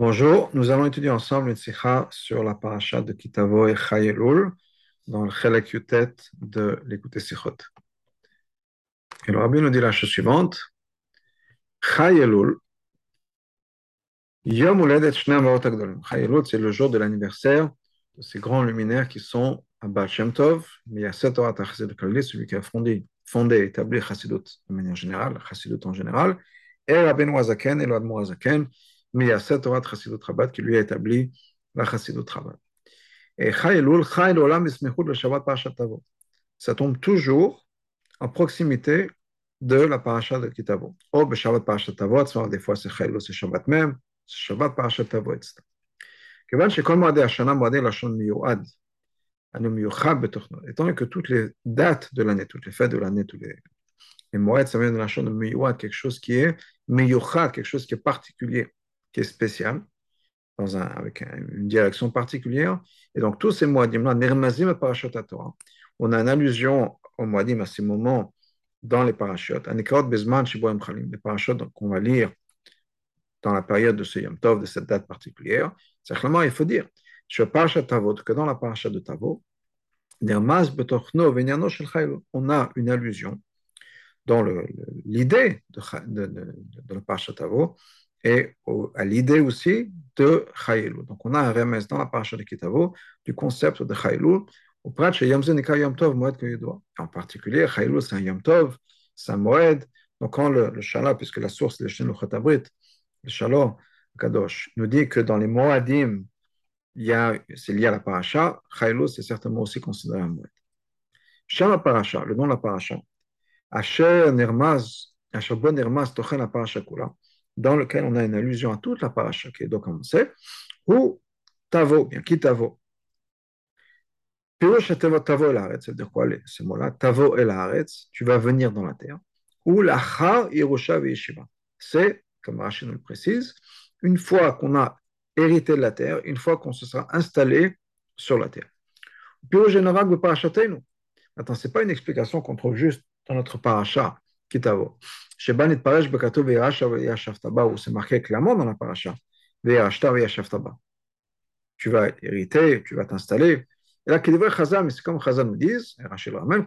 Bonjour, nous allons étudier ensemble une sikha sur la paracha de Kitavo et Chayelul dans le Chelek Yutet de l'écouter Sichot. Et le rabbi nous dit la chose suivante Chayelul, Yom Uledet. Chayelul, c'est le jour de l'anniversaire de ces grands luminaires qui sont à Baal Shem Tov, mais il y a sept Torah Chassidut Kalli, celui qui a fondé, fondé et établi Chassidut de manière générale, Chassidut en général, et Rabbeinu Azaken et le Admor Azaken mais il y a sept Torah Chassidut Rabat qui lui a établi la Chassidut Rabat. Et Chayelul, Chayel Olam Ismechut le Shabbat Parashat Tavo. Ça tombe toujours en proximité de la paracha de Kitavo. Ou oh, Shabbat Parashat Tavo, des fois c'est Chayelul, c'est Shabbat même, c'est Shabbat Parashat Tavo, etc. כיוון שכל מועדי השנה מועדי לשון מיועד, אנו מיוחד בתוכנו, étant donné que toutes les dates de l'année, toutes les fêtes de l'année, tous les, les moed, ça vient de la chaîne de miouad, quelque chose qui est miyuchad, quelque chose qui est particulier qui est spécial, dans un, avec une direction particulière. Et donc, tous ces moadim-là, Nirmazim Torah, on a une allusion aux moadim à ces moments dans les parachutes. Bezman Shiboim Chalim, les parachutes qu'on va lire dans la période de ce Yom Tov, de cette date particulière. Simplement, il faut dire, je Parashat Tavot, que dans la parachat de Tavot, on a une allusion dans l'idée de, de, de, de, la parachat Tavot et à l'idée aussi de Chayilou. Donc on a un remède dans la paracha de Kitavo du concept de Chayilou. Au chez Yom Yom Tov, Moed En particulier, Chayilou, c'est un Yom Tov, c'est un Moed. Donc quand le, le puisque la source, c'est le Chotabrit, le Shalom, Kadosh, nous dit que dans les Moadim, c'est lié à la paracha, Chayilou, c'est certainement aussi considéré un Moed. Shama paracha, le nom de la paracha, Asher Nirmaz, Asher Bon Nirmaz, Tochen la paracha Kula dans lequel on a une allusion à toute la paracha qui est donc ou tavo, bien qui tavo? Pirosh tavo tavo el ça veut dire quoi ces mots-là Tavo el haaretz, tu vas venir dans la terre. Ou l'achar yerusha yeshiva. C'est, comme Rachid nous le précise, une fois qu'on a hérité de la terre, une fois qu'on se sera installé sur la terre. Pirosh parachatenu. Attends, ce n'est pas une explication qu'on trouve juste dans notre paracha, kitavo où c'est marqué clairement dans la paracha, tu vas hériter, tu vas t'installer. Et là, mais c'est comme Chazal nous disent, Rachel même,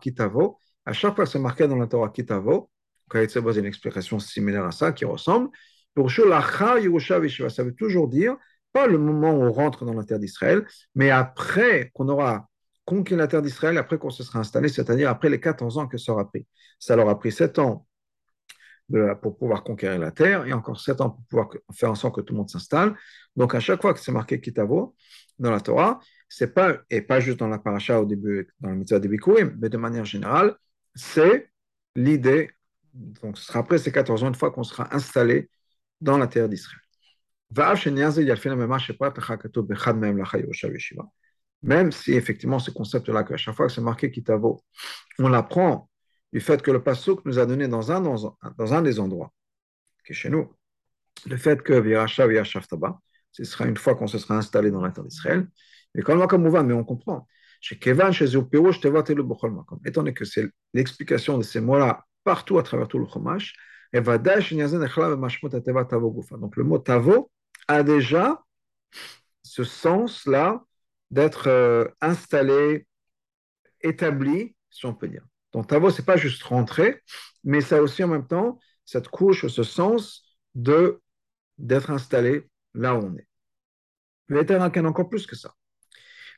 kitavo, à chaque fois que c'est marqué dans la Torah kitavo, c'est une explication similaire à ça, qui ressemble, pour ça veut toujours dire, pas le moment où on rentre dans la terre d'Israël, mais après qu'on aura conquérir la terre d'Israël après qu'on se sera installé, c'est-à-dire après les 14 ans que ça aura pris. Ça leur a pris 7 ans pour pouvoir conquérir la terre et encore 7 ans pour pouvoir faire en sorte que tout le monde s'installe. Donc à chaque fois que c'est marqué Kitavo dans la Torah, c'est pas, et pas juste dans la paracha au début, dans le mitzvah des Bikurim, mais de manière générale, c'est l'idée, donc ce sera après ces 14 ans, une fois qu'on sera installé dans la terre d'Israël même si effectivement ce concept-là, qu'à chaque fois que c'est marqué Kitavo, on l'apprend du fait que le Passouk nous a donné dans un, des endroits, qui est chez nous, le fait que Viracha Taba, ce sera une fois qu'on se sera installé dans la terre d'Israël, mais comme mais on comprend. Chez Kevan, chez Étant donné que c'est l'explication de ces mots-là partout à travers tout le Chumash, donc le mot Tavo a déjà ce sens-là d'être euh, installé, établi, si on peut dire. Donc, Tavo, ce n'est pas juste rentrer, mais ça aussi en même temps cette couche, ce sens de d'être installé là où on est. Mais a encore plus que ça.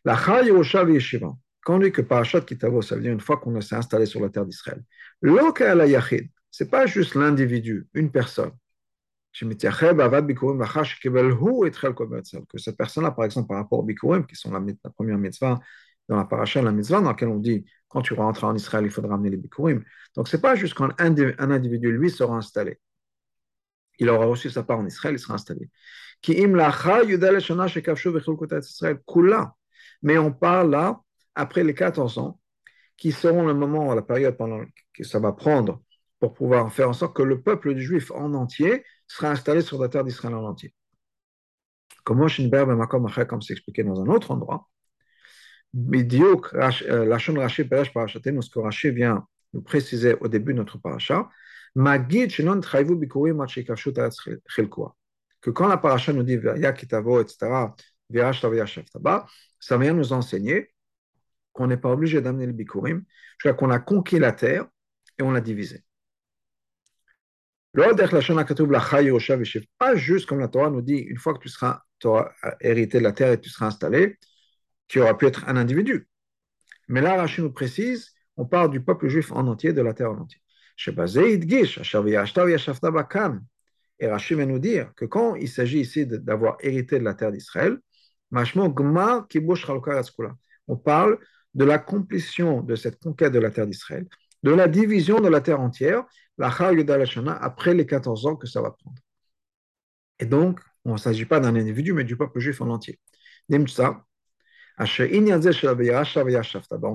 La Yerusha Yeshiva, quand on dit que Parashat Kitavo, ça veut dire une fois qu'on s'est installé sur la terre d'Israël, ce n'est pas juste l'individu, une personne que cette personne-là, par exemple, par rapport au Bikurim, qui sont la, première mitzvah dans la paracha, la mitzvah dans laquelle on dit quand tu rentres en Israël, il faudra amener les Bikurim. Donc, ce n'est pas juste quand un, individu, lui, sera installé. Il aura reçu sa part en Israël, il sera installé. Mais on parle là, après les 14 ans, qui seront le moment, la période pendant que ça va prendre pour pouvoir faire en sorte que le peuple juif en entier sera installé sur la terre d'Israël en entier. Comment comme c'est expliqué dans un autre endroit, euh, Lachon Rashi que Rashi vient nous préciser au début de notre paracha, que que quand la paracha nous dit Vaya Kitavo, etc., ça vient nous enseigner qu'on n'est pas obligé d'amener le bikurim jusqu'à qu'on a conquis la terre et on l'a divisée. Pas juste comme la Torah nous dit, une fois que tu seras hérité de la terre et tu seras installé, qui aura pu être un individu. Mais là, Rachid nous précise, on parle du peuple juif en entier, de la terre en entier. Et Rachid vient nous dire que quand il s'agit ici d'avoir hérité de la terre d'Israël, on parle de l'accomplissement de cette conquête de la terre d'Israël, de la division de la terre entière, la après les 14 ans que ça va prendre. Et donc, on ne s'agit pas d'un individu, mais du peuple juif en entier. Donc,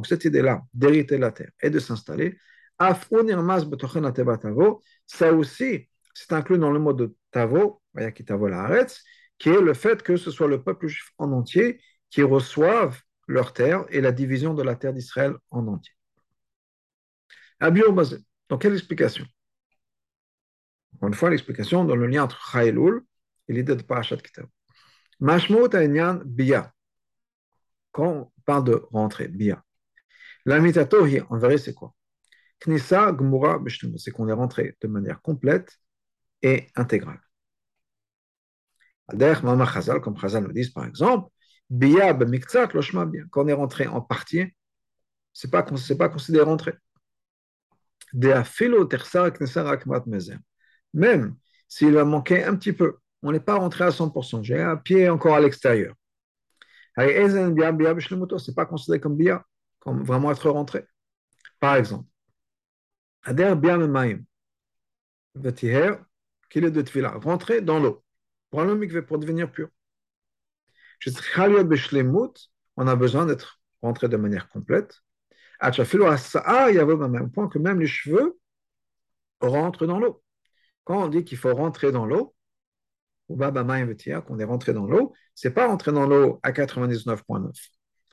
cette idée-là d'hériter la terre et de s'installer, ça aussi, c'est inclus dans le mot de Tavo, qui est le fait que ce soit le peuple juif en entier qui reçoive leur terre et la division de la terre d'Israël en entier. Donc, quelle explication? Encore une fois, l'explication dans le lien entre Chaelul et l'idée de Parashat Kitab. Mashmout Aïnyan Bia. Quand on parle de rentrer, Bia. La mitatohi, en vrai, c'est quoi? Knissa Gmura C'est qu'on est rentré de manière complète et intégrale. Adher Mama Chazal, comme Chazal nous dit par exemple, Bia B'miktzat Loshma Bia. Quand on est rentré en partie, ce n'est pas, pas considéré rentré. Même s'il va manquer un petit peu, on n'est pas rentré à 100%. J'ai un pied encore à l'extérieur. Ce n'est pas considéré comme bia, comme vraiment être rentré. Par exemple, Ader Biam qu'il est de rentrer dans l'eau, pour un mikveh, pour devenir pur. On a besoin d'être rentré de manière complète. Il y avait même point que même les cheveux rentrent dans l'eau. Quand on dit qu'il faut rentrer dans l'eau, ou qu'on est rentré dans l'eau, c'est pas rentrer dans l'eau à 99,9.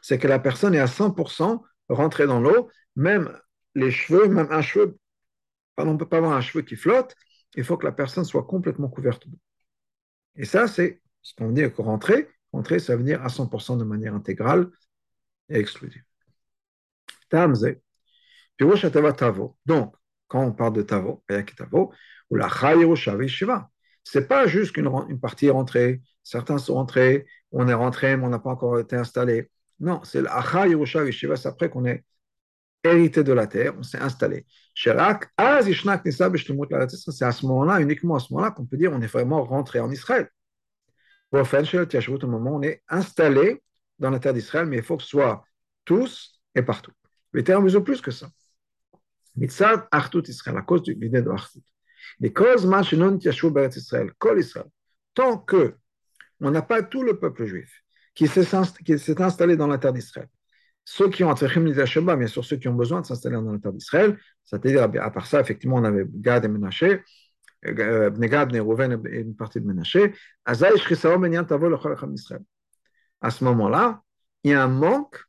C'est que la personne est à 100% rentrée dans l'eau, même les cheveux, même un cheveu, on ne peut pas avoir un cheveu qui flotte, il faut que la personne soit complètement couverte d'eau. Et ça, c'est ce qu'on dit que rentrer. Rentrer, ça veut dire à 100% de manière intégrale et exclusive. Donc, quand on parle de Tavo, ou la c'est pas juste qu'une une partie est rentrée, certains sont rentrés, on est rentré, mais on n'a pas encore été installé. Non, c'est l'Acha Yerusha Shiva, c'est après qu'on est hérité de la terre, on s'est installé. C'est à ce moment-là, uniquement à ce moment-là, qu'on peut dire on est vraiment rentré en Israël. Au moment on est installé dans la terre d'Israël, mais il faut que ce soit tous et partout. Les termes ils ont plus que ça. Mitzad Artut Israël, à cause de l'idée de Artut. Les causes Mashinon Tiashou Beret Israël, Kol Israël. Tant que on n'a pas tout le peuple juif qui s'est installé dans la terre d'Israël, ceux qui ont Nitasheba, bien sûr, ceux qui ont besoin de s'installer dans la terre d'Israël, c'est-à-dire, à part ça, effectivement, on avait Gad et Menaché, euh, Bnegad, Nerouven et une partie de Menaché, à ce moment-là, il y a un manque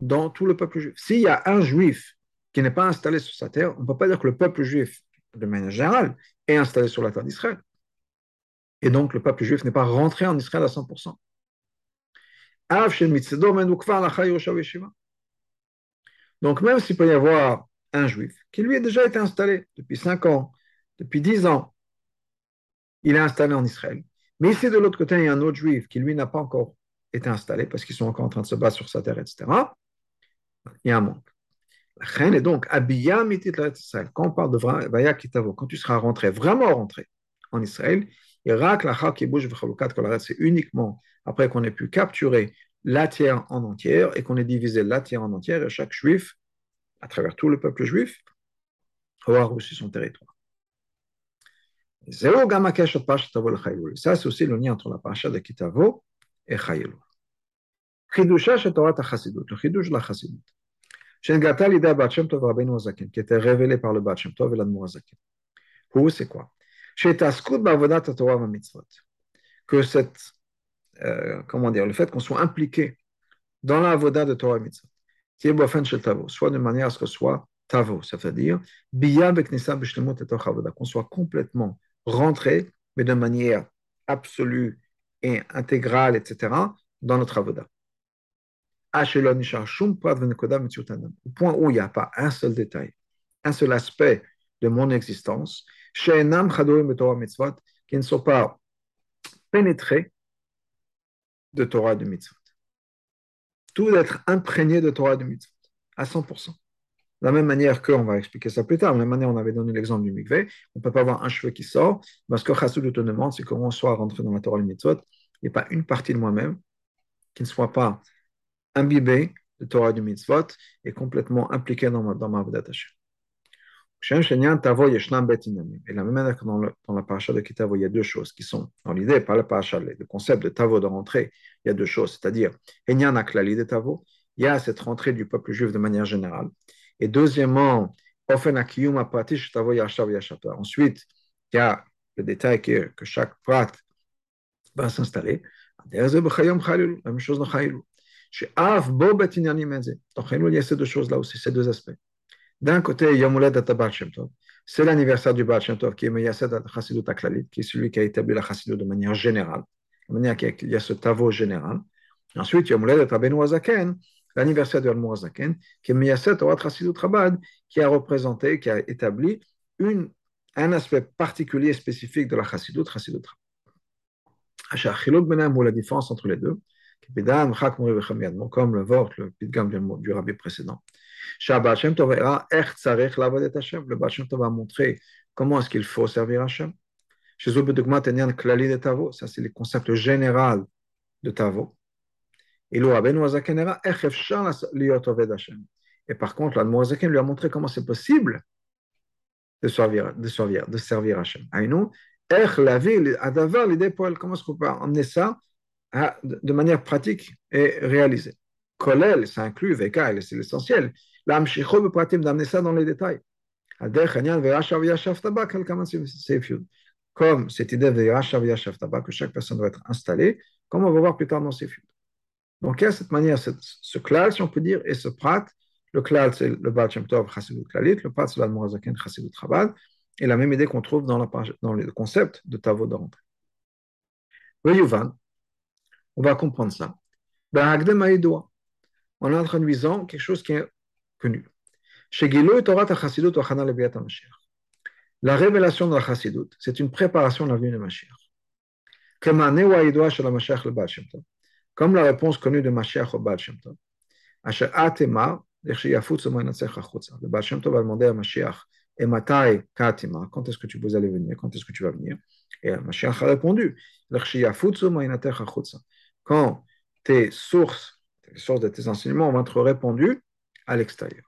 dans tout le peuple juif. S'il y a un juif qui n'est pas installé sur sa terre, on ne peut pas dire que le peuple juif, de manière générale, est installé sur la terre d'Israël. Et donc, le peuple juif n'est pas rentré en Israël à 100%. Donc, même s'il peut y avoir un juif qui lui a déjà été installé depuis 5 ans, depuis 10 ans, il est installé en Israël. Mais ici, de l'autre côté, il y a un autre juif qui, lui, n'a pas encore été installé parce qu'ils sont encore en train de se battre sur sa terre, etc il y a un manque. La reine est donc Quand on parle de Vaya Kitavo, quand tu seras rentré, vraiment rentré en Israël, c'est uniquement après qu'on ait pu capturer la terre en entière et qu'on ait divisé la terre en entière et chaque juif, à travers tout le peuple juif, aura reçu son territoire. Ça, c'est aussi le lien entre la paracha de Kitavo et Chayelou. Chidusha Torah le chidouche de la Chassidut. Shengata l'idée Bat Shem Tov Rabbeinu Azaken, qui était révélé par le et c'est quoi mitzvot. Que cette, comment dire, le fait qu'on soit impliqué dans la de Torah et mitzvot, soit de manière à ce que soit tavo, c'est-à-dire qu'on soit complètement rentré mais de manière absolue et intégrale, etc., dans notre avoda. Au point où il n'y a pas un seul détail, un seul aspect de mon existence, qui ne sont pas pénétrés de Torah de mitzvot. Tout être imprégné de Torah de mitzvot, à 100%. De la même manière que, on va expliquer ça plus tard, de la même manière on avait donné l'exemple du mikveh, on ne peut pas avoir un cheveu qui sort, parce que Chassoud te demande, c'est comment soit rentré dans la Torah de mitzvot, il n'y a pas une partie de moi-même qui ne soit pas imbibée de Torah du mitzvot et complètement impliquée dans dans ma et la même manière que dans, la paracha de Kitavo, il y a deux choses qui sont dans l'idée, pas la paracha, le concept de Tavo de rentrée, il y a deux choses, c'est-à-dire, il y a cette rentrée du peuple juif de manière générale. Et deuxièmement, Ensuite, il y a le détail que, que chaque prat va s'installer. La même chose dans Chaïlou. Chez Av, Chaïlou, il y a ces deux choses-là aussi, ces deux aspects. D'un côté, Yomulad Baal Shem Tov. C'est l'anniversaire du Baal Shem Tov qui est Meyased Chassidut Aklalit, qui est celui qui a établi la Chassidut de manière générale, de manière qu'il y a ce tavo général. Ensuite, Yomulad Rabbeinu Azaken, l'anniversaire de Almo Azaken, qui est Meyased Orat Chassidut Rabad, qui a représenté, qui a établi une, un aspect particulier spécifique de la Chassidut, Chassidut Rabad. la différence entre les deux, comme le vort, le pitgam du rabbi précédent. Le Tov va montrer comment est-ce qu'il faut servir Hachem. Ça, c'est le concept général de Tavo. Et Et par contre, l'Admoazaken lui a montré comment c'est possible de servir, de servir, de servir Hachem. Comment est-ce qu'on peut emmener ça de manière pratique et réalisée Kolel, ça inclut Veka, c'est l'essentiel. L'amshicho pratim d'amener ça dans les détails. Comme cette idée de que chaque personne doit être installée, comme on va voir plus tard dans ces. Donc il y a cette manière, ce klal, si on peut dire, et ce prat. Le klal, c'est le Baal Shem Tov Chassidut Klalit, le prat, c'est l'Admorazaken Chassidut Chabad, et la même idée qu'on trouve dans, dans le concept de Tavo de rentrée. On va comprendre ça. En introduisant quelque chose qui est connu. La révélation de la Chassidut, c'est une préparation de la venue de Mashiach. Comme la réponse connue de Mashiach au Baal Shem Tov. Le Baal Shem Tov va demander à Mashiach et Matai Katima, quand est-ce que tu peux aller venir, quand est-ce que tu vas venir Et Mashiach a répondu Quand tes sources, les sources de tes enseignements vont être répondues à l'extérieur.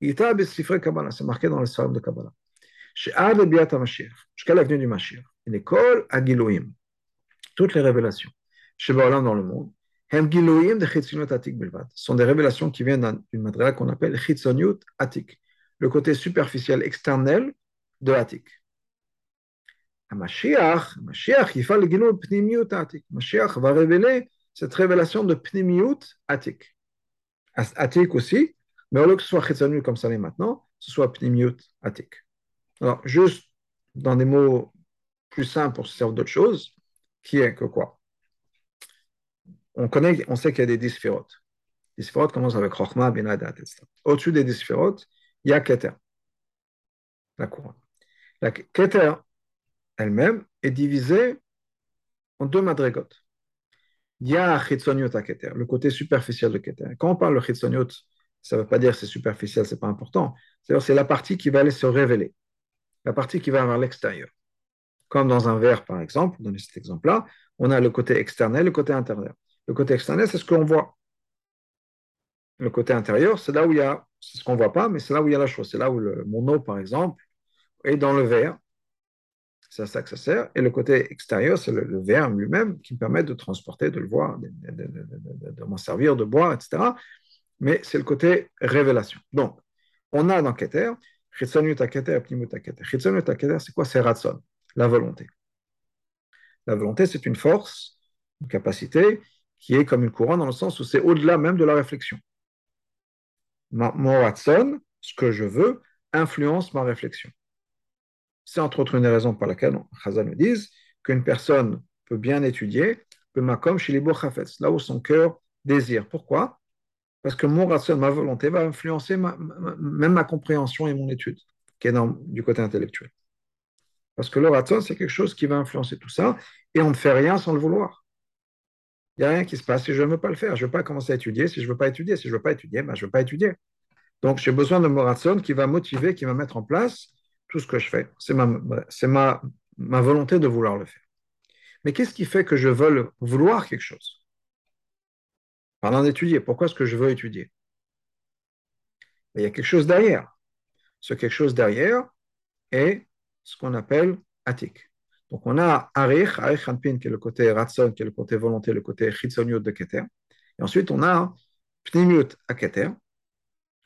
C'est marqué dans le Salam de Kabbalah. Jusqu'à la venue du Mashiach. L'école à Giloïm. Toutes les révélations. Chez dans le monde. Sont des révélations qui viennent d'une matériel qu'on appelle Chitzoniut Atik. Le côté superficiel, externel de Atik. Mashiach, Mashiach, il faut le Pnimiut Atik. Mashiach va révéler cette révélation de Pnimiut Atik. Atik aussi, mais au lieu que ce soit Chetzanu comme ça l'est maintenant, ce soit Pnimiut Atik. Alors, juste dans des mots plus simples pour se servir d'autre chose, qui est que quoi? On connaît, on sait qu'il y a des dix sphérotes. Les commencent avec Rochma, Benadat, etc. Au-dessus des dix sphérotes, il y a Keter, la couronne. La Keter elle-même est divisée en deux madrigotes. Il y a Chitzoniot à Keter, le côté superficiel de Keter. Quand on parle de Chitzoniot, ça ne veut pas dire c'est superficiel, c'est pas important. C'est la partie qui va aller se révéler, la partie qui va vers l'extérieur. Comme dans un verre, par exemple, dans cet exemple-là, on a le côté externe et le côté intérieur. Le côté externe, c'est ce qu'on voit. Le côté intérieur, c'est là où il y a, c'est ce qu'on ne voit pas, mais c'est là où il y a la chose. C'est là où le, mon eau, par exemple, est dans le verre. C'est à ça que ça sert. Et le côté extérieur, c'est le, verre lui-même qui me permet de transporter, de le voir, de, m'en servir, de boire, etc mais c'est le côté révélation. Donc, on a dans Keter, Chitzonut Keter, Pnimut Keter, c'est quoi? C'est Ratson, la volonté. La volonté, c'est une force, une capacité qui est comme une couronne dans le sens où c'est au-delà même de la réflexion. mon Ratson, ce que je veux, influence ma réflexion. C'est entre autres une des raisons par laquelle Chazal nous disent qu'une personne peut bien étudier, comme chez les là où son cœur désire. Pourquoi? Parce que mon ratio, ma volonté va influencer même ma compréhension et mon étude, qui est du côté intellectuel. Parce que le ratio, c'est quelque chose qui va influencer tout ça, et on ne fait rien sans le vouloir. Il n'y a rien qui se passe si je ne veux pas le faire. Je ne veux pas commencer à étudier si je ne veux pas étudier. Si je ne veux pas étudier, ben, je ne veux pas étudier. Donc, j'ai besoin de mon ratio qui va motiver, qui va mettre en place tout ce que je fais. C'est ma, ma, ma volonté de vouloir le faire. Mais qu'est-ce qui fait que je veux vouloir quelque chose? Parlant d'étudier, pourquoi est-ce que je veux étudier? Il y a quelque chose derrière. Ce quelque chose derrière est ce qu'on appelle attic. Donc on a arich, arich hanpin, qui est le côté ratson, qui est le côté volonté, le côté chitzoniut de keter. Et ensuite on a pnimiut à keter,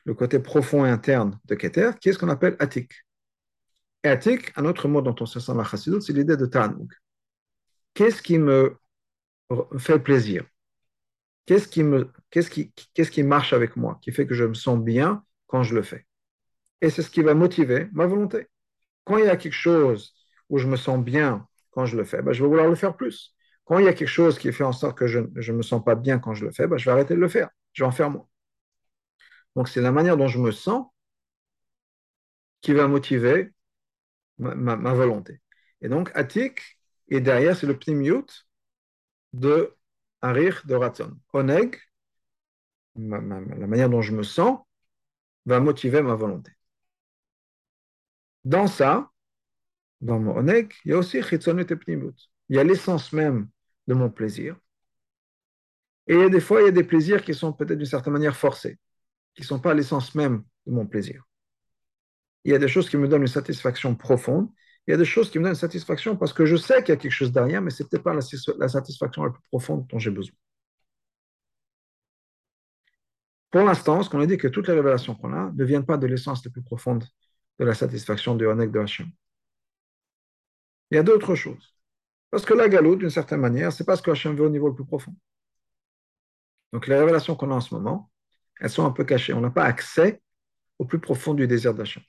le côté profond et interne de keter, qui est ce qu'on appelle attic. Et attic, un autre mot dont on se sent la chassidut, c'est l'idée de tanug qu'est-ce qui me fait plaisir? Qu'est-ce qui, me, qu'est-ce, qui, qu'est-ce qui marche avec moi, qui fait que je me sens bien quand je le fais? Et c'est ce qui va motiver ma volonté. Quand il y a quelque chose où je me sens bien quand je le fais, ben, je vais vouloir le faire plus. Quand il y a quelque chose qui fait en sorte que je ne me sens pas bien quand je le fais, ben, je vais arrêter de le faire. Je vais en faire moins. Donc c'est la manière dont je me sens qui va motiver ma, volonté. Et donc, Attic, et derrière, c'est le pnimiut de Harir de Ratzon. Oneg, la manière dont je me sens, va motiver ma volonté. Dans ça, dans mon Oneg, il y a aussi Chitzonut et Pnimut. Il y a l'essence même de mon plaisir. Et des fois, il y a des plaisirs qui sont peut-être d'une certaine manière forcés, qui ne sont pas l'essence même de mon plaisir. Il y a des choses qui me donnent une satisfaction profonde, il y a des choses qui me donnent satisfaction parce que je sais qu'il y a quelque chose derrière, mais ce peut-être pas la, satisfaction la plus profonde dont j'ai besoin. Pour l'instant, ce qu'on a dit, que toutes les révélations qu'on a ne viennent pas de l'essence la plus profonde de la satisfaction du Hanek de Hachem. Il y a d'autres choses. Parce que la galoute, d'une certaine manière, c'est pas ce que Hachem veut au niveau le plus profond. Donc les révélations qu'on a en ce moment, elles sont un peu cachées. On n'a pas accès au plus profond du désir d'Hachem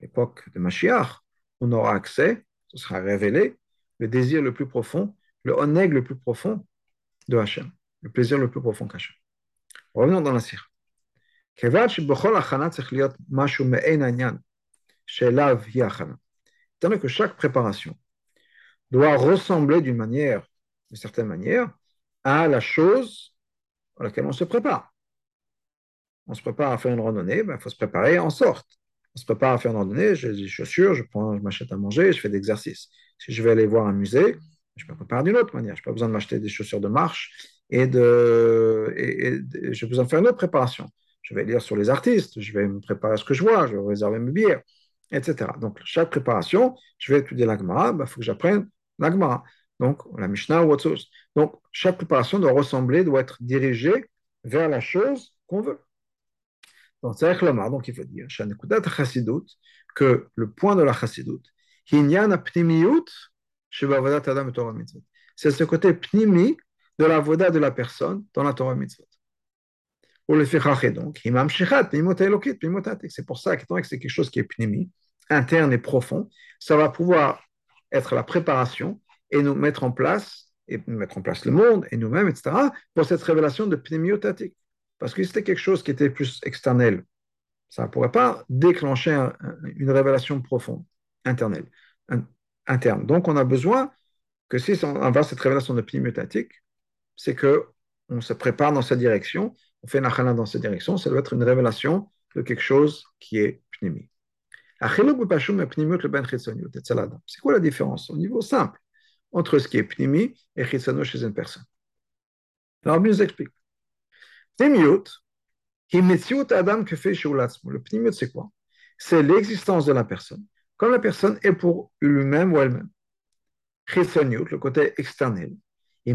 l'époque de Mashiach, on aura accès, ce sera révélé, le désir le plus profond, le oneg le plus profond de Hachem, le plaisir le plus profond qu'Hachem. Revenons dans la sire. Étant que chaque préparation doit ressembler d'une manière, d'une certaine manière, à la chose à laquelle on se prépare. On se prépare à faire une randonnée, il ben, faut se préparer en sorte on se prépare à faire une randonnée, j'ai des chaussures, je, prends, je m'achète à manger, je fais des exercices. Si je vais aller voir un musée, je me prépare d'une autre manière. Je n'ai pas besoin de m'acheter des chaussures de marche et, de, et, j'ai besoin de faire une autre préparation. Je vais lire sur les artistes, je vais me préparer à ce que je vois, je vais réserver mes billets, etc. Donc, chaque préparation, je vais étudier l'agmara, il bah, faut que j'apprenne l'agmara. Donc, la Mishnah ou autre chose. Donc, chaque préparation doit ressembler, doit être dirigée vers la chose qu'on veut. Donc, donc il faut dire, que le point de la chassidut, c'est ce côté pnimi de la voda de la personne dans la Torah mitzvot. donc, c'est pour ça que c'est quelque chose qui est pnimi, interne et profond, ça va pouvoir être la préparation et nous mettre en place, et mettre en place le monde et nous-mêmes, etc., pour cette révélation de pnémiotatique. Parce que c'était quelque chose qui était plus externel. Ça ne pourrait pas déclencher une révélation profonde, interne. Donc, on a besoin que si on va cette révélation de pneumatatique, c'est que on se prépare dans cette direction, on fait nachala dans cette direction, ça doit être une révélation de quelque chose qui est pnimi. Ben c'est quoi la différence au niveau simple entre ce qui est pnimi et chitsono chez une personne? Alors, il nous explique. Pnimiut, Adam que fait Le pnimiut, c'est quoi? C'est l'existence de la personne, comme la personne est pour lui-même ou elle-même. le côté externel. Et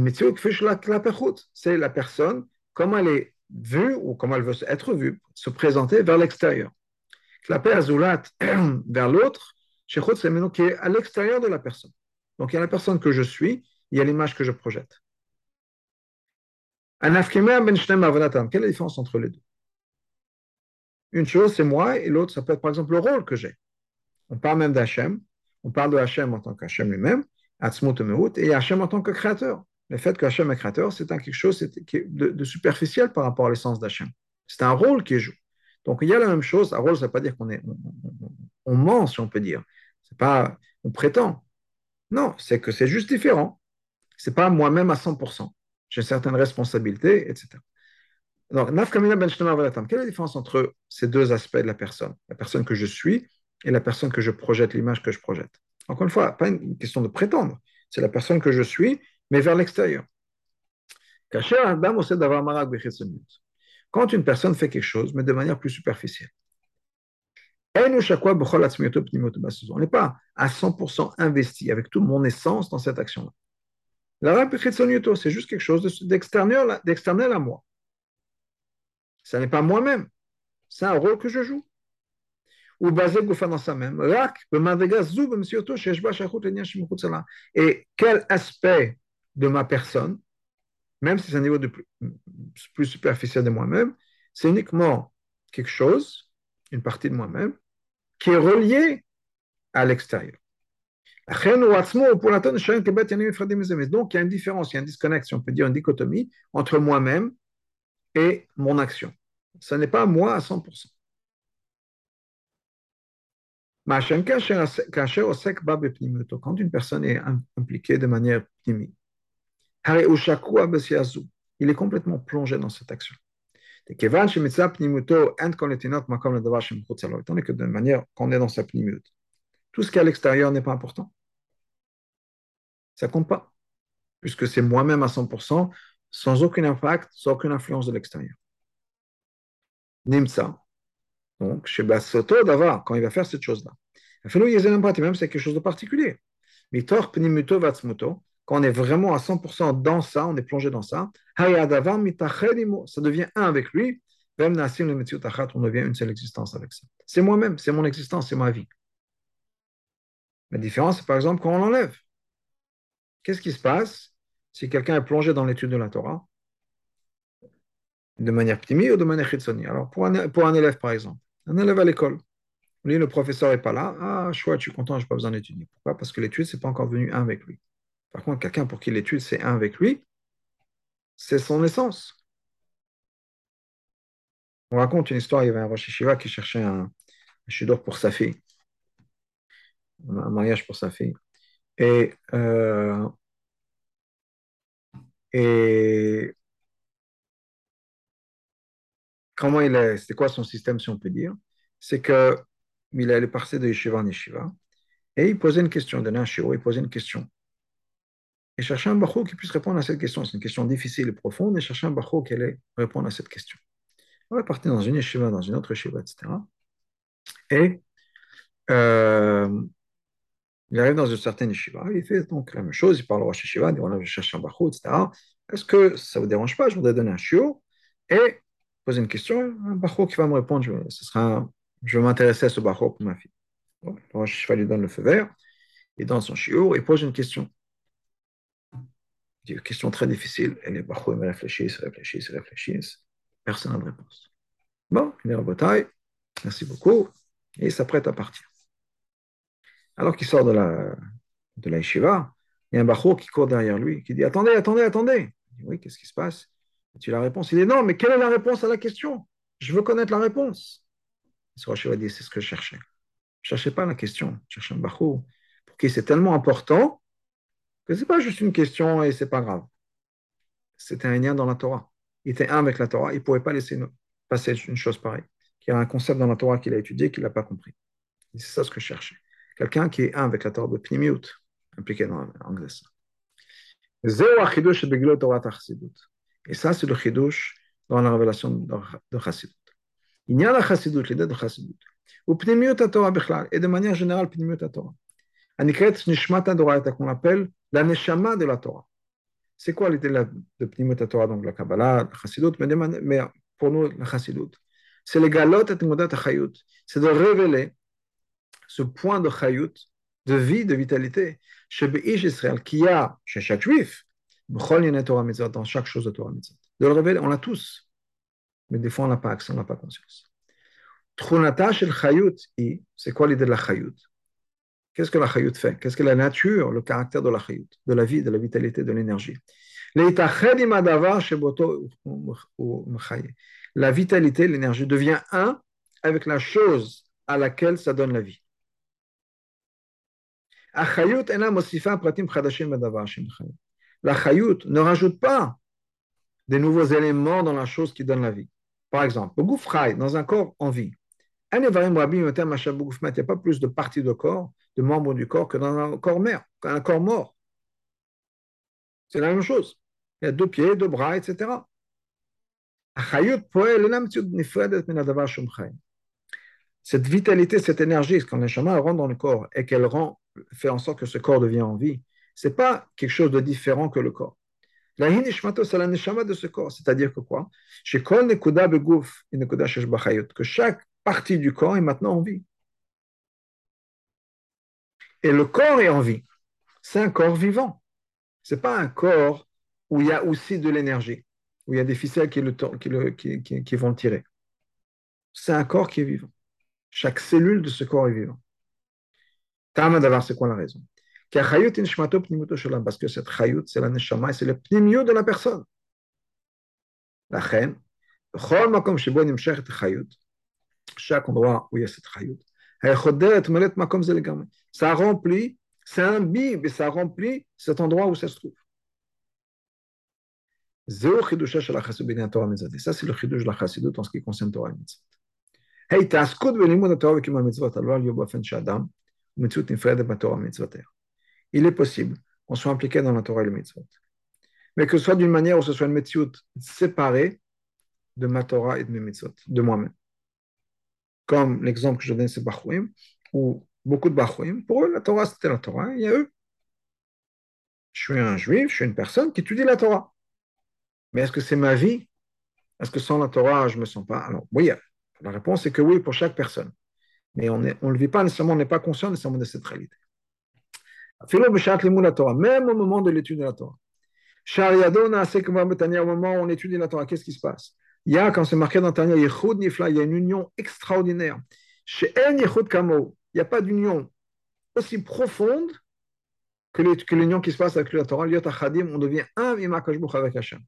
c'est la personne, comment elle est vue ou comment elle veut être vue, se présenter vers l'extérieur. Klapé azulat vers l'autre, c'est maintenant qui est à l'extérieur de la personne. Donc il y a la personne que je suis, il y a l'image que je projette. Quelle est la différence entre les deux? Une chose, c'est moi, et l'autre, ça peut être par exemple le rôle que j'ai. On parle même d'Hachem. On parle de Hachem en tant qu'Hachem lui-même, et Hachem en tant que créateur. Le fait qu'Hachem est créateur, c'est quelque chose de, superficiel par rapport à l'essence d'Hachem. C'est un rôle qui joue. Donc il y a la même chose. Un rôle, ça ne veut pas dire qu'on est, on, ment, si on peut dire. C'est pas, on prétend. Non, c'est que c'est juste différent. C'est pas moi-même à 100%. J'ai certaines responsabilités, etc. Donc, ben quelle est la différence entre ces deux aspects de la personne? La personne que je suis et la personne que je projette, l'image que je projette. Encore une fois, pas une question de prétendre, c'est la personne que je suis, mais vers l'extérieur. Quand une personne fait quelque chose, mais de manière plus superficielle, on n'est pas à 100% investi avec toute mon essence dans cette action-là. La c'est juste quelque chose d'externel à moi. Ce n'est pas moi-même. C'est un rôle que je joue. Ou basé dans sa même. Et quel aspect de ma personne, même si c'est un niveau plus, plus superficiel de moi-même, c'est uniquement quelque chose, une partie de moi-même, qui est relié à l'extérieur. Donc, il y a une différence, il y a une disconnexion, on peut dire une dichotomie entre moi-même et mon action. Ce n'est pas moi à 100%. Quand une personne est impliquée de manière pnimi, il est complètement plongé dans cette action. Donné que de manière qu'on est dans sa tout ce qui est à l'extérieur n'est pas important. Ça compte pas, puisque c'est moi-même à 100%, sans aucun impact, sans aucune influence de l'extérieur. Nimsa. Donc, chez Basoto, d'avoir, quand il va faire cette chose-là. Même c'est quelque chose de particulier. Mitor vatsmuto, quand on est vraiment à 100% dans ça, on est plongé dans ça, ça devient un avec lui, on devient une seule existence avec ça. C'est moi-même, c'est mon existence, c'est ma vie. La différence, c'est par exemple quand on l'enlève. Qu'est-ce qui se passe si quelqu'un est plongé dans l'étude de la Torah de manière ptimi ou de manière chitsoni? Alors, pour un, élève, par exemple, un élève à l'école, lui, le professeur n'est pas là. Ah, chouette, je suis content, je n'ai pas besoin d'étudier. Pourquoi? Parce que l'étude, ce n'est pas encore venu un avec lui. Par contre, quelqu'un pour qui l'étude, c'est un avec lui, c'est son essence. On raconte une histoire, il y avait un Rosh Shiva qui cherchait un, un pour sa fille, un mariage pour sa fille. Et, euh, et comment il est, c'était quoi son système, si on peut dire? C'est que il allait passer de yeshiva en yeshiva et il posait une question, donnait un shiur, il posait une question. Et cherchait un bachou qui puisse répondre à cette question. C'est une question difficile et profonde, et cherchait un bachou qui allait répondre à cette question. On va partir dans une yeshiva, dans une autre yeshiva, etc. Et il arrive dans une certaine yeshiva, il fait donc la même chose, il parle au Rosh Yeshiva, il dit voilà, je cherche un bachou, etc. Est-ce que ça ne vous dérange pas Je voudrais donner un shiur. Et poser une question, un bachot qui va me répondre, je, ce sera, je vais m'intéresser à ce bachot pour ma fille. Donc, je lui donne le feu vert, et dans son chiot, il pose une question. Une question très difficile, et les bachot me réfléchissent, réfléchissent, réfléchissent. Personne n'a de réponse. Bon, il est en bataille, merci beaucoup, et il s'apprête à partir. Alors qu'il sort de la, de yeshiva, il y a un bachot qui court derrière lui, qui dit Attendez, attendez, attendez. dit, oui, qu'est-ce qui se passe? Tu la réponse? Il dit non, mais quelle est la réponse à la question? Je veux connaître la réponse. Ce va dire c'est ce que je cherchais. Je ne cherchais pas la question, je cherchais un bachou. Pour qui c'est tellement important que ce n'est pas juste une question et c'est pas grave. C'était un lien dans la Torah. Il était un avec la Torah, il ne pouvait pas laisser passer une chose pareille. Il y a un concept dans la Torah qu'il a étudié qu'il n'a pas compris. C'est ça ce que je cherchais. Quelqu'un qui est un avec la Torah de Pnimiut, impliqué dans l'anglais. Et ça, c'est le chidouche dans la révélation de Chassidut. Il y a la Chassidut, l'idée de Chassidut. Et de manière générale, pnimiut Torah. Anikret nishmat Torah, qu'on appelle la neshama de la Torah. C'est quoi l'idée de pnimiut Torah, donc la Kabbalah, la Chassidut, mais pour nous, la Chassidut. C'est le galot et modat chayut. C'est de révéler ce point de chayut, de vie, de vitalité, chez Be'ish Israël, qui a chez chaque juif, dans chaque chose de Torah Mitzvot. De le révéler, on l'a tous. Mais des fois, on n'a pas accès, on n'a pas conscience. Shel chayut, c'est quoi l'idée de la chayut? Qu'est-ce que la chayut fait? Qu'est-ce que la nature, le caractère de la chayut, de la vie, de la vitalité, de l'énergie? La vitalité, l'énergie devient un avec la chose à laquelle ça donne la vie. La chayut ne rajoute pas des nouveaux éléments dans la chose qui donne la vie. Par exemple, dans un corps en vie. Il n'y a pas plus de parties de corps, de membres du corps que dans un corps mort. C'est la même chose. Il y a deux pieds, deux bras, etc. Cette vitalité, cette énergie, quand l'échama rentre dans le corps et qu'elle fait en sorte que ce corps devient en vie, ce n'est pas quelque chose de différent que le corps. La hinishmato, c'est la neshama de ce corps. C'est-à-dire que quoi? Que chaque partie du corps est maintenant en vie. Et le corps est en vie. C'est un corps vivant. Ce n'est pas un corps où il y a aussi de l'énergie, où il y a des ficelles qui, le, qui, qui, qui vont le tirer. C'est un corps qui est vivant. Chaque cellule de ce corps est vivant. C'est quoi la raison? Parce que cette chayut, c'est la neshama, c'est le de la personne. La reine, chaque endroit où il y a cette chayut, ça remplit, ça imbibe et ça remplit cet endroit où ça se trouve. Ça, c'est le en ce qui concerne Torah et. Il est possible qu'on soit impliqué dans la Torah et le mitzvot. Mais que ce soit d'une manière où ce soit une mitzvot séparée de ma Torah et de mes mitzvot, de moi-même. Comme l'exemple que je donne, c'est Bachouim, où beaucoup de Bachouim, pour eux, la Torah, c'était la Torah, il y a eux. Je suis un juif, je suis une personne qui étudie la Torah. Mais est-ce que c'est ma vie? Est-ce que sans la Torah, je ne me sens pas? Alors, oui, la réponse est que oui pour chaque personne. Mais on ne le vit pas nécessairement, on n'est pas conscient nécessairement de cette réalité. Même au moment de l'étude de la Torah. Au moment où on étudie la Torah, qu'est-ce qui se passe? Il y a, quand c'est marqué dans Tanya, il y a une union extraordinaire. Chez il n'y a pas d'union aussi profonde que l'union qui se passe avec la Torah. On devient un avec Hachem.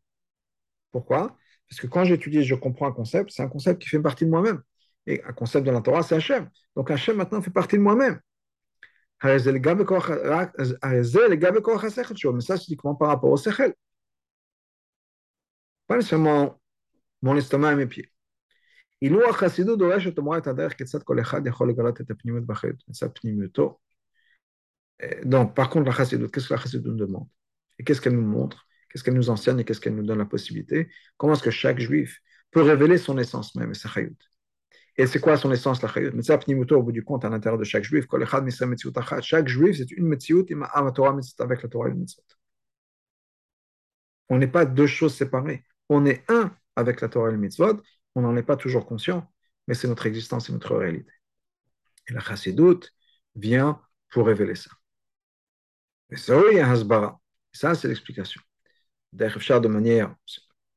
Pourquoi? Parce que quand j'étudie, je comprends un concept, c'est un concept qui fait partie de moi-même. Et un concept de la Torah, c'est Hachem. Donc Hachem maintenant fait partie de moi-même. Mais ça, c'est uniquement par rapport au Sechel? Pas nécessairement mon estomac et mes pieds. Donc, par contre, la chassidut, qu'est-ce que la chassidut nous demande? Et qu'est-ce qu'elle nous montre? Qu'est-ce qu'elle nous enseigne? Et qu'est-ce qu'elle nous donne la possibilité? Comment est-ce que chaque juif peut révéler son essence même et sa chayut? Et c'est quoi son essence, la chayut Mais ça, au bout du compte, à l'intérieur de chaque juif, chaque juif, c'est une metziut avec la Torah et le mitzvot. On n'est pas deux choses séparées. On est un avec la Torah et le mitzvot. On n'en est pas toujours conscient, mais c'est notre existence et notre réalité. Et la chassidut vient pour révéler ça. Et ça, c'est l'explication de manière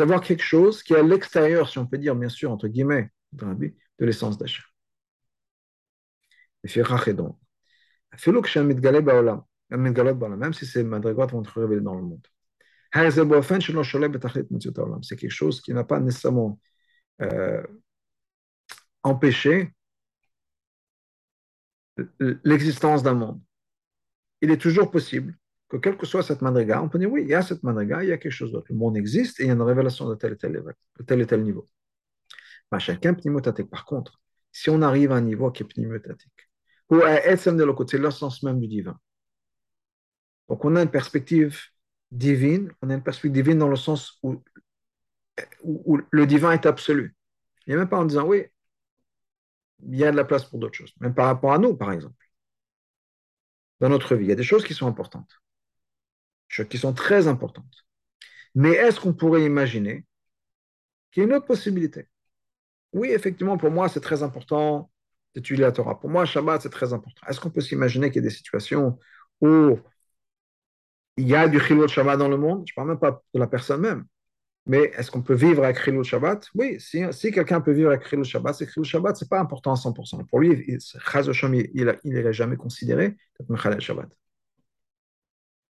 d'avoir quelque chose qui est à l'extérieur, si on peut dire, bien sûr, entre guillemets, de l'essence d'achat. Et donc, même si ces madrigot vont être révélés dans le monde. C'est quelque chose qui n'a pas nécessairement euh, empêché l'existence d'un monde. Il est toujours possible que quelle que soit cette madriga, on peut dire oui, il y a cette madriga, il y a quelque chose d'autre. Le monde existe et il y a une révélation de tel et tel, niveau. Bah, chacun pneumotatique. Par contre, si on arrive à un niveau qui est pneumotatique, ou à être de l'autre c'est l'essence même du divin. Donc on a une perspective divine, on a une perspective divine dans le sens où, où, le divin est absolu. Il n'y a même pas en disant oui, il y a de la place pour d'autres choses, même par rapport à nous, par exemple. dans notre vie. Il y a des choses qui sont importantes, qui sont très importantes. Mais est-ce qu'on pourrait imaginer qu'il y a une autre possibilité? Oui, effectivement, pour moi, c'est très important d'étudier la Torah. Pour moi, Shabbat, c'est très important. Est-ce qu'on peut s'imaginer qu'il y a des situations où il y a du Chilot Shabbat dans le monde? Je ne parle même pas de la personne même. Mais est-ce qu'on peut vivre avec Chilul Shabbat? Oui, si, quelqu'un peut vivre avec Chilul Shabbat, c'est Chilul Shabbat, ce n'est pas important à 100%. Pour lui, il n'aurait jamais considéré Mechal Shabbat.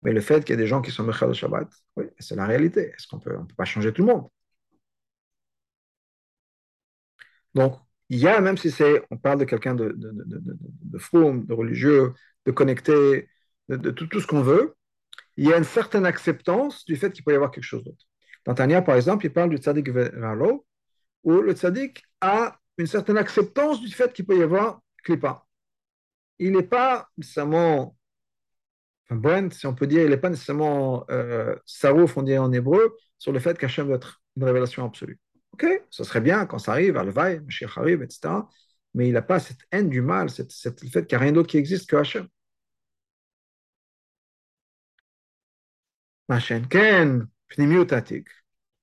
Mais le fait qu'il y ait des gens qui sont Mechal Shabbat, oui, c'est la réalité. Est-ce qu'on peut, on peut pas changer tout le monde? Donc, il y a, même si c'est, on parle de quelqu'un de, de, de, de, de religieux, de connecté, de, tout, tout ce qu'on veut, il y a une certaine acceptance du fait qu'il peut y avoir quelque chose d'autre. Dans par exemple, il parle du tzaddik veralo, où le tzaddik a une certaine acceptance du fait qu'il peut y avoir klipa. Il n'est pas nécessairement, enfin, bon, si on peut dire, il n'est pas nécessairement euh, sarouf, on dit en hébreu, sur le fait qu'Hachem doit être une révélation absolue. Ok, ce serait bien quand ça arrive, Alvaï, Mashiach arrive, etc. Mais il n'a pas cette haine du mal, cette, le fait qu'il n'y a rien d'autre qui existe que Hachem. Machenken, pnimiotatik.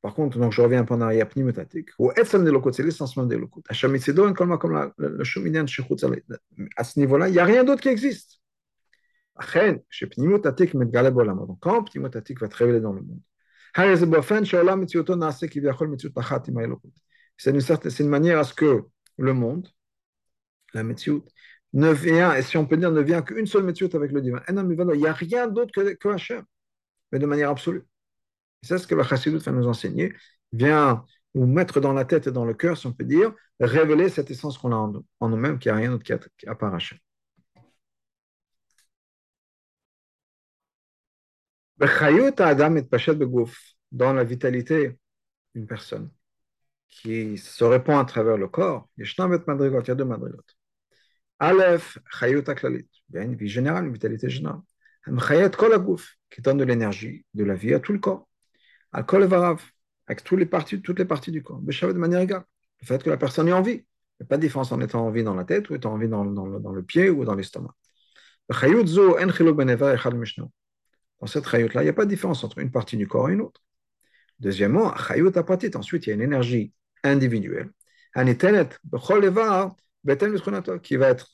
Par contre, donc je reviens un peu en arrière, pnimiotatik. Ou etzem des c'est l'essence même locaux. Hachem Itzedon, comme le cheminien À ce niveau-là, il n'y a rien d'autre qui existe. Donc quand pnimiotatik va te révéler dans le monde. C'est une, une manière à ce que le monde, la Metziut, ne vient, et si on peut dire, ne vient qu'une seule Metziut avec le divin. Il n'y a rien d'autre que, que Hachem mais de manière absolue. C'est ce que la Chassidut va nous enseigner, vient nous mettre dans la tête et dans le cœur, si on peut dire, révéler cette essence qu'on a en, nous-mêmes, qui a rien d'autre qu'à part Hachem. Dans la vitalité d'une personne qui se répand à travers le corps, il y a deux madrigot. Aleph, chayut aklalit, il y a une vie générale, une vitalité générale qui donne de l'énergie, de la vie à tout le corps. Al avec toutes les parties, du corps. de manière égale. Le fait que la personne ait envie. Il n'y a pas de différence en étant en vie dans la tête ou étant en vie dans, le, dans le pied ou dans l'estomac. Dans cette chayut-là, il n'y a pas de différence entre une partie du corps et une autre. Deuxièmement, apatit, ensuite, il y a une énergie individuelle. Qui va être,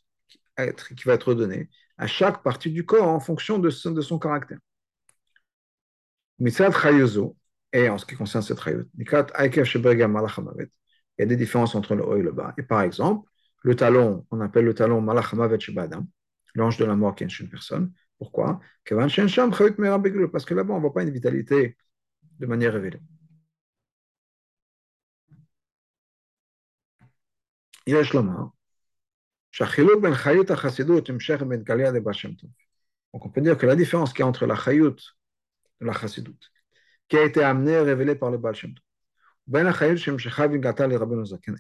qui va être donnée à chaque partie du corps en fonction de son, caractère. Mitzad Chayozo, et en ce qui concerne cette Chayot, il y a des différences entre le haut et le bas. Et par exemple, le talon, on appelle le talon Malachamavet Shebadam, l'ange de la mort qui est une personne. Pourquoi? Parce que là-bas, on ne voit pas une vitalité de manière révélée. Y a Shlomo, donc on peut dire que la différence qu'il y a entre la chayut et la chassidut, qui a été amenée et révélée par le Baal Shem Tov, ben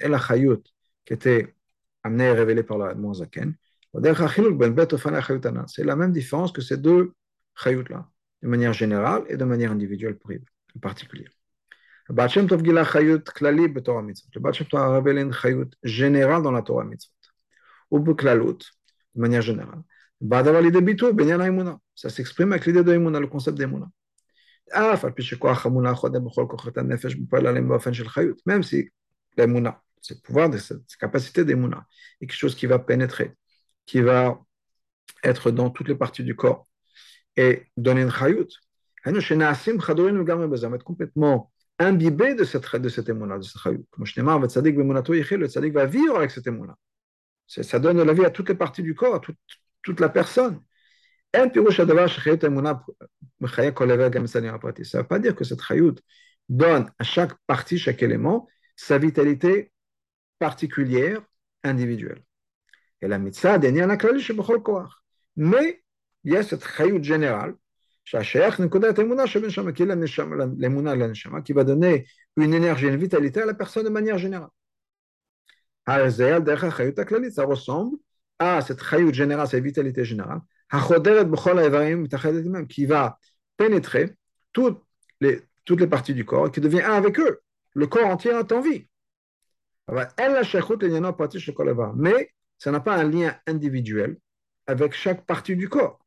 et la chayut qui été amenée et révélée par le Mozaken, c'est la même différence que ces deux chayut-là, de manière générale et de manière individuelle en particulier. Le générale dans la Torah mitzvot ou de manière générale. Ça s'exprime avec l'idée de le concept d'Emouna. Même si l'Emouna, c'est le pouvoir capacité d'Emouna, est quelque chose qui va pénétrer, qui va être dans toutes les parties du corps et donner une chayut. On va être complètement imbibé de cette, de cette émouna, de cette chayut. Comme je le tzaddik va vivre avec cette émouna. Ça donne la vie à toutes les parties du corps, à toute, toute la personne. Ça ne veut pas dire que cette chayout donne à chaque partie, chaque élément, sa vitalité particulière, individuelle. Et la mitzvah Mais il y a cette chayout générale, qui va donner une énergie, une vitalité à la personne de manière générale. Ça ressemble à cette chayut générale, cette vitalité générale, qui va pénétrer toutes les, toutes les parties du corps qui devient un avec eux. Le corps entier est en vie. Mais ça n'a pas un lien individuel avec chaque partie du corps.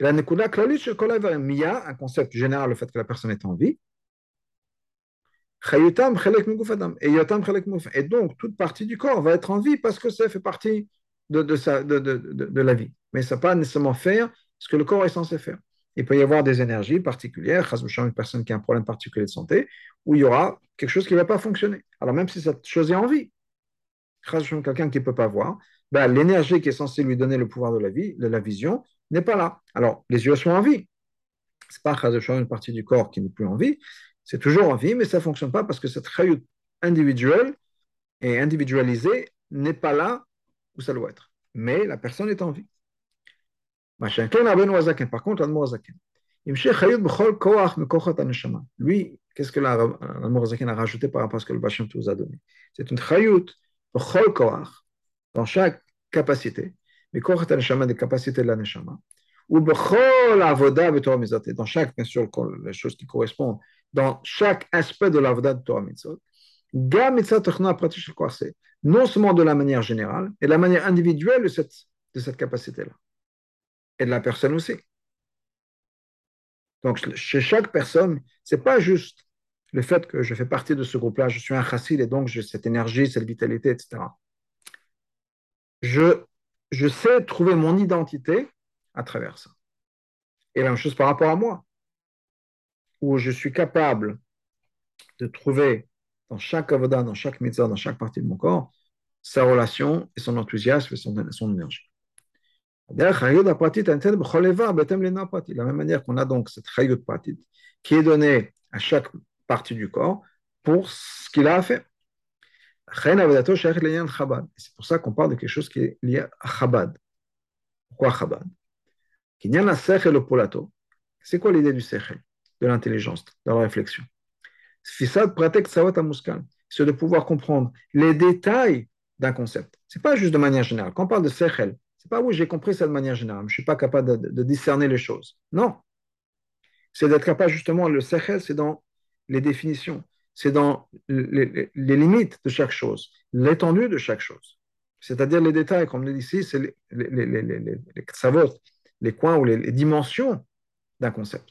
Et la Nekuda Klalit il y a un concept général, le fait que la personne est en vie. Et donc, toute partie du corps va être en vie parce que ça fait partie de, de, la vie. Mais ça ne pas nécessairement faire ce que le corps est censé faire. Il peut y avoir des énergies particulières, une personne qui a un problème particulier de santé, où il y aura quelque chose qui ne va pas fonctionner. Alors même si cette chose est en vie, quelqu'un qui ne peut pas voir, ben, l'énergie qui est censée lui donner le pouvoir de la vie, de la vision, n'est pas là. Alors, les yeux sont en vie. Ce n'est pas une partie du corps qui n'est plus en vie, c'est toujours en vie, mais ça ne fonctionne pas parce que cette chayout individuelle et individualisée n'est pas là où ça doit être. Mais la personne est en vie. Par contre, lui, qu'est-ce que l'Admorazaken a rajouté par rapport à ce que le Bachem vous a donné? C'est une dans chaque capacité, mais des capacités de la neshama, ou dans chaque, bien sûr, les choses qui correspondent, dans chaque aspect de l'avoda de Torah Mitzvot, non seulement de la manière générale, et de la manière individuelle de cette, de cette capacité-là, et de la personne aussi. Donc, chez chaque personne, ce n'est pas juste le fait que je fais partie de ce groupe-là, je suis un chassid et donc j'ai cette énergie, cette vitalité, etc. Je, je sais trouver mon identité à travers ça. Et la même chose par rapport à moi, où je suis capable de trouver dans chaque avoda, dans chaque mitzvah, dans chaque partie de mon corps, sa relation et son enthousiasme et son, son énergie. De la même manière qu'on a donc cette chayut pratit qui est donnée à chaque partie du corps pour ce qu'il a à faire. C'est pour ça qu'on parle de quelque chose qui est lié à Chabad. Pourquoi Chabad? C'est quoi l'idée du sechel, de l'intelligence, de la réflexion C'est de pouvoir comprendre les détails d'un concept. Ce n'est pas juste de manière générale. Quand on parle de sechel, c'est pas oui, j'ai compris ça de manière générale, je ne suis pas capable de, de, discerner les choses. Non. C'est d'être capable, justement, le sechel, c'est dans les définitions, c'est dans les, limites de chaque chose, l'étendue de chaque chose. C'est-à-dire les détails, comme on dit ici, c'est les, les, les coins ou les, dimensions d'un concept.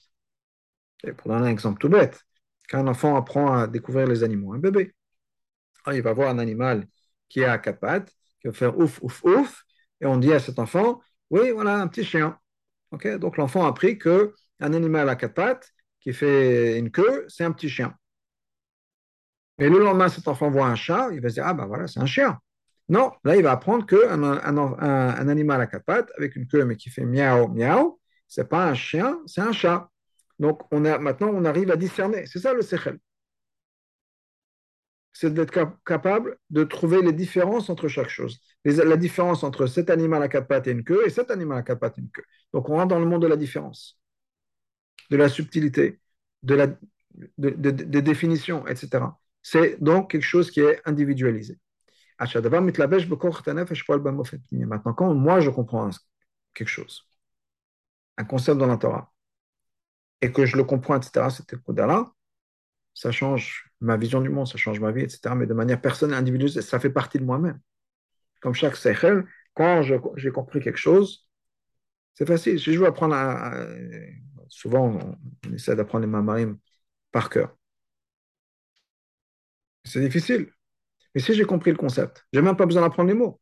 Et pour donner un exemple tout bête, quand un enfant apprend à découvrir les animaux, un bébé, ah, il va voir un animal qui a quatre pattes, qui va faire ouf, ouf, ouf, et on dit à cet enfant, oui, voilà, un petit chien. Okay Donc l'enfant a appris qu'un animal à quatre pattes qui fait une queue, c'est un petit chien. Et le lendemain, cet enfant voit un chat, il va se dire, ah ben voilà, c'est un chien. Non, là, il va apprendre qu'un un, animal à quatre pattes, avec une queue, mais qui fait miaou, miaou, c'est pas un chien, c'est un chat. Donc on a, maintenant, on arrive à discerner. C'est ça le sechel c'est d'être capable de trouver les différences entre chaque chose. la différence entre cet animal à quatre pattes et une queue et cet animal à quatre pattes et une queue. Donc on rentre dans le monde de la différence, de la subtilité, de la de, de, définitions, etc. C'est donc quelque chose qui est individualisé. Maintenant, quand moi je comprends quelque chose, un concept dans la Torah, et que je le comprends, etc., c'était là ça change ma vision du monde, ça change ma vie, etc. Mais de manière personnelle, individuelle, ça fait partie de moi-même. Comme chaque seichel, quand j'ai compris quelque chose, c'est facile. Si je veux apprendre, souvent on, essaie d'apprendre les mamarim par cœur. C'est difficile. Mais si j'ai compris le concept, j'ai même pas besoin d'apprendre les mots.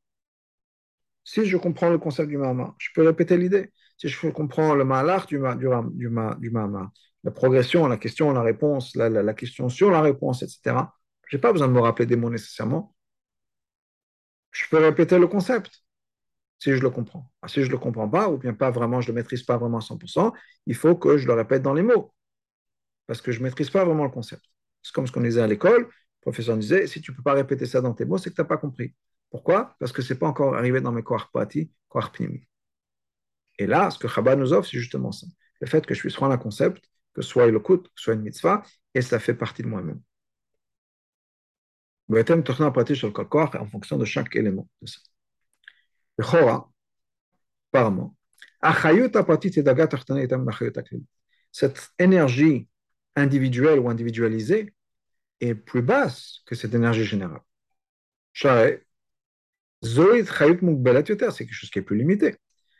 Si je comprends le concept du mama, je peux répéter l'idée. Si je comprends le malach du, du, du, du mama, la progression, la question, la réponse, la, question sur la réponse, etc. Je n'ai pas besoin de me rappeler des mots nécessairement. Je peux répéter le concept si je le comprends. Ah, si je ne le comprends pas, ou bien pas vraiment, je ne le maîtrise pas vraiment à 100%, il faut que je le répète dans les mots. Parce que je ne maîtrise pas vraiment le concept. C'est comme ce qu'on disait à l'école. Le professeur disait, si tu ne peux pas répéter ça dans tes mots, c'est que tu n'as pas compris. Pourquoi? Parce que ce n'est pas encore arrivé dans mes corps pati, corps pnimi. Et là, ce que Chabad nous offre, c'est justement ça. Le fait que je puisse prendre un concept que ce soit le que ce soit une mitzvah, et ça fait partie de moi-même. sur le corps en fonction de chaque élément de ça. Apparemment, cette énergie individuelle ou individualisée est plus basse que cette énergie générale. C'est quelque chose qui est plus limité.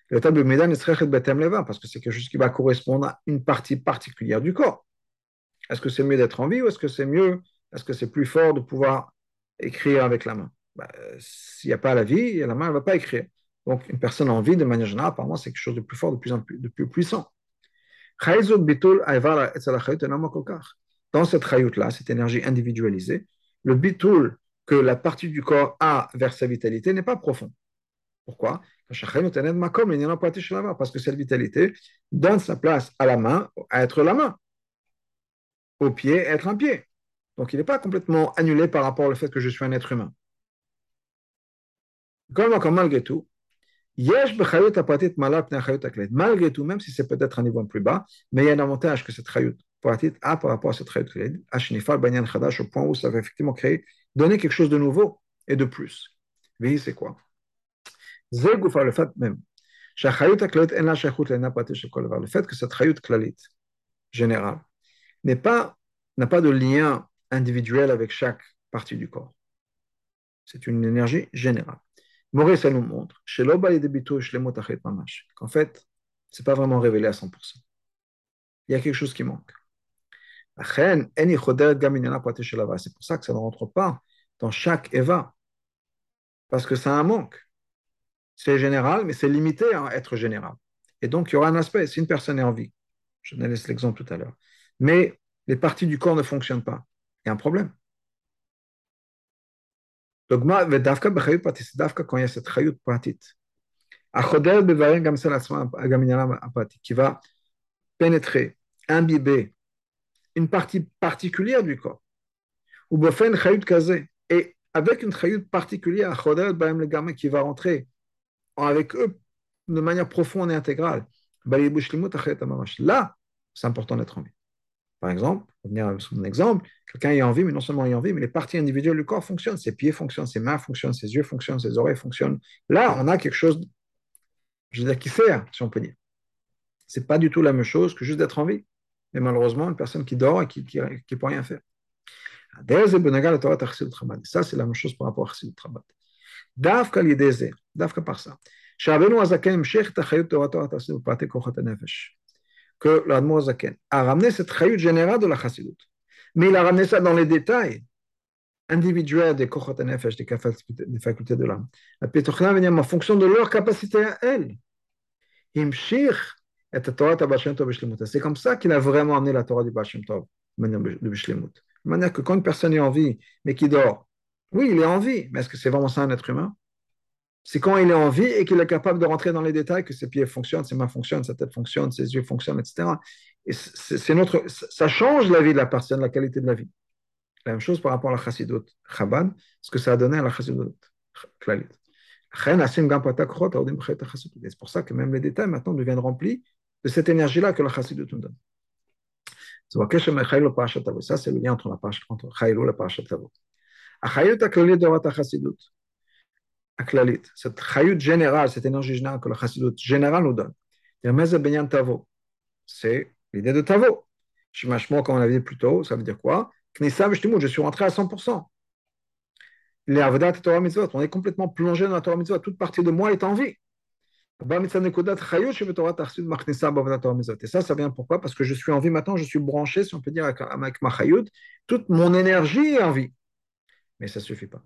L'état de Médan est parce que c'est quelque chose qui va correspondre à une partie particulière du corps. Est-ce que c'est mieux d'être en vie ou est-ce que c'est mieux, est-ce que c'est plus fort de pouvoir écrire avec la main? Bah, S'il n'y a pas la vie, la main ne va pas écrire. Donc, une personne en vie, de manière générale, apparemment, c'est quelque chose de plus fort, de plus, en plus, puissant. Dans cette chayout-là, cette énergie individualisée, le bitul que la partie du corps a vers sa vitalité n'est pas profond. Pourquoi? Parce que cette vitalité donne sa place à la main, à être la main, au pied, être un pied. Donc il n'est pas complètement annulé par rapport au fait que je suis un être humain. Malgré tout, malgré tout, même si c'est peut-être un niveau plus bas, mais il y a un avantage que cette chayut a par rapport à cette chayut au point où ça va effectivement créer, donner quelque chose de nouveau et de plus. Oui, c'est quoi? Le fait même. Le fait que cette chayut klalit générale n'a pas, pas de lien individuel avec chaque partie du corps. C'est une énergie générale. Maurice, ça nous montre qu'en fait, ce n'est pas vraiment révélé à 100%. Il y a quelque chose qui manque. C'est pour ça que ça ne rentre pas dans chaque Eva, parce que ça a un manque. C'est général, mais c'est limité à être général. Et donc, il y aura un aspect, si une personne est en vie, je laisse l'exemple tout à l'heure, mais les parties du corps ne fonctionnent pas, il y a un problème. Donc, quand il y a cette pratit, qui va pénétrer, imbiber une partie particulière du corps, et avec une particulière, qui va rentrer avec eux de manière profonde et intégrale. Là, c'est important d'être en. Par exemple, pour venir avec mon exemple, quelqu'un est en vie, mais non seulement il est en vie, mais les parties individuelles du corps fonctionnent, ses pieds fonctionnent, ses mains fonctionnent, ses yeux fonctionnent, ses oreilles fonctionnent. Là, on a quelque chose, je veux dire, qui sert, si on peut dire. Ce n'est pas du tout la même chose que juste d'être en vie. Mais malheureusement, une personne qui dort et qui ne peut rien faire. Ça, c'est la même chose par rapport à Chassidut Rabat. Davka l'idée, davka par ça. Que l'Admo Zaken a ramené cette chayut générale de la chassidut. Mais il a ramené ça dans les détails individuels des kochot nefesh, des, facultés de l'âme. La pétrochna en fonction de leur capacité à elle. C'est comme ça qu'il a vraiment amené la Torah du Baal Tov, de Bishlemut. De manière que quand une personne est en vie, mais qui dort, oui, il est en vie, mais est-ce que c'est vraiment ça un être humain? C'est quand il est en vie et qu'il est capable de rentrer dans les détails que ses pieds fonctionnent, ses mains fonctionnent, sa tête fonctionne, ses yeux fonctionnent, etc. Et c'est notre, ça change la vie de la personne, la qualité de la vie. La même chose par rapport à la chassidut Chabad, ce que ça a donné à la chassidut Klalit. C'est pour ça que même les détails maintenant deviennent remplis de cette énergie-là que la chassidut nous donne. Ça, c'est le lien entre la entre Chaylou et la parashat. Achayut ha-klalit de chassidut cette chayut générale, cette énergie générale que le chassidut général nous donne. C'est l'idée de tavo. Shimashmo, comme on l'avait dit plus tôt, ça veut dire quoi? Je suis rentré à 100%. Les Avodat Torah on est complètement plongé dans la Torah Mitzvot, toute partie de moi est en vie. Et ça, ça vient pourquoi? Parce que je suis en vie maintenant, je suis branché, si on peut dire, avec, ma chayut, toute mon énergie est en vie. Mais ça ne suffit pas.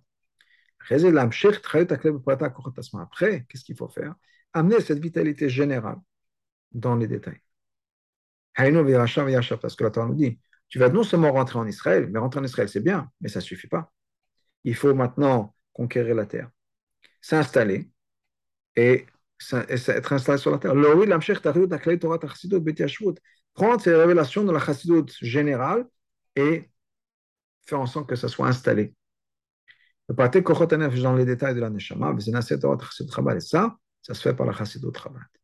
Après, qu'est-ce qu'il faut faire? Amener cette vitalité générale dans les détails. Parce que la Torah nous dit, tu vas non seulement rentrer en Israël, mais rentrer en Israël, c'est bien, mais ça ne suffit pas. Il faut maintenant conquérir la terre, s'installer et, être installé sur la terre. Prendre ces révélations de la chassidut générale et faire en sorte que ça soit installé le pâté kochot dans les détails de la neshama, et ça, ça se fait par la Chabad.